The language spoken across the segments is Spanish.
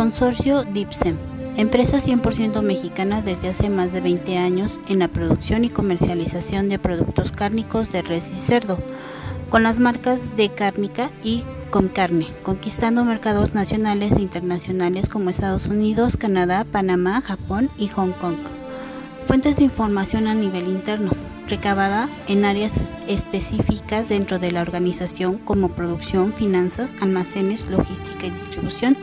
Consorcio DIPSEM, empresa 100% mexicana desde hace más de 20 años en la producción y comercialización de productos cárnicos de res y cerdo, con las marcas de Cárnica y Comcarne, conquistando mercados nacionales e internacionales como Estados Unidos, Canadá, Panamá, Japón y Hong Kong. Fuentes de información a nivel interno, recabada en áreas específicas dentro de la organización como producción, finanzas, almacenes, logística y distribución,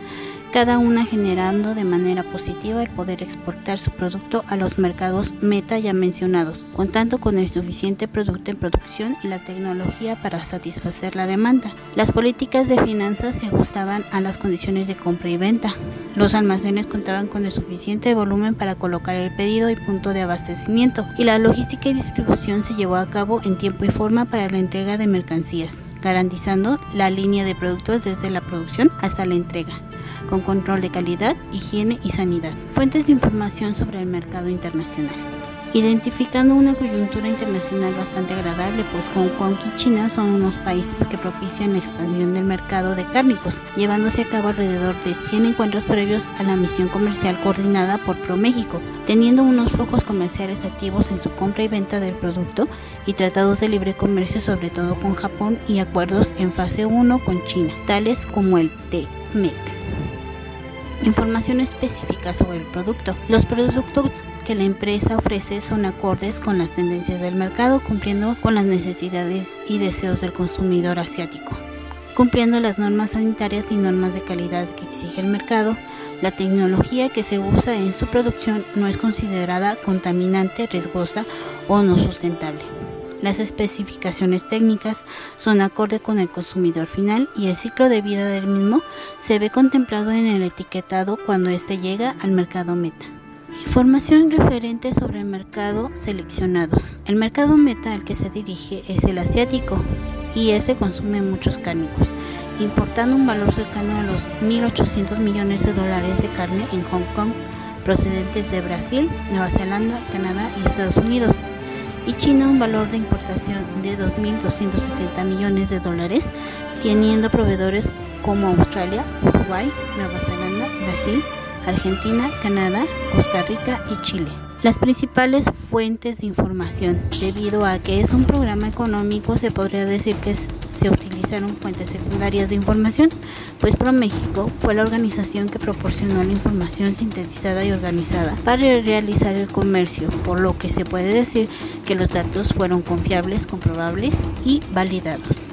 cada una generando de manera positiva el poder exportar su producto a los mercados meta ya mencionados, contando con el suficiente producto en producción y la tecnología para satisfacer la demanda. Las políticas de finanzas se ajustaban a las condiciones de compra y venta. Los almacenes contaban con el suficiente volumen para colocar el pedido y punto de abastecimiento, y la logística y distribución se llevó a cabo en tiempo y forma para la entrega de mercancías, garantizando la línea de productos desde la producción hasta la entrega con control de calidad, higiene y sanidad. Fuentes de información sobre el mercado internacional. Identificando una coyuntura internacional bastante agradable, pues Hong Kong y China son unos países que propician la expansión del mercado de cárnicos, llevándose a cabo alrededor de 100 encuentros previos a la misión comercial coordinada por ProMéxico, teniendo unos flujos comerciales activos en su compra y venta del producto y tratados de libre comercio sobre todo con Japón y acuerdos en fase 1 con China, tales como el TMEC. Información específica sobre el producto. Los productos que la empresa ofrece son acordes con las tendencias del mercado, cumpliendo con las necesidades y deseos del consumidor asiático. Cumpliendo las normas sanitarias y normas de calidad que exige el mercado, la tecnología que se usa en su producción no es considerada contaminante, riesgosa o no sustentable. Las especificaciones técnicas son acorde con el consumidor final y el ciclo de vida del mismo se ve contemplado en el etiquetado cuando éste llega al mercado meta. Información referente sobre el mercado seleccionado. El mercado meta al que se dirige es el asiático y este consume muchos cárnicos, importando un valor cercano a los 1.800 millones de dólares de carne en Hong Kong, procedentes de Brasil, Nueva Zelanda, Canadá y Estados Unidos y China un valor de importación de 2.270 millones de dólares, teniendo proveedores como Australia, Uruguay, Nueva Zelanda, Brasil, Argentina, Canadá, Costa Rica y Chile. Las principales fuentes de información, debido a que es un programa económico, se podría decir que se utilizaron fuentes secundarias de información, pues ProMéxico fue la organización que proporcionó la información sintetizada y organizada para realizar el comercio, por lo que se puede decir que los datos fueron confiables, comprobables y validados.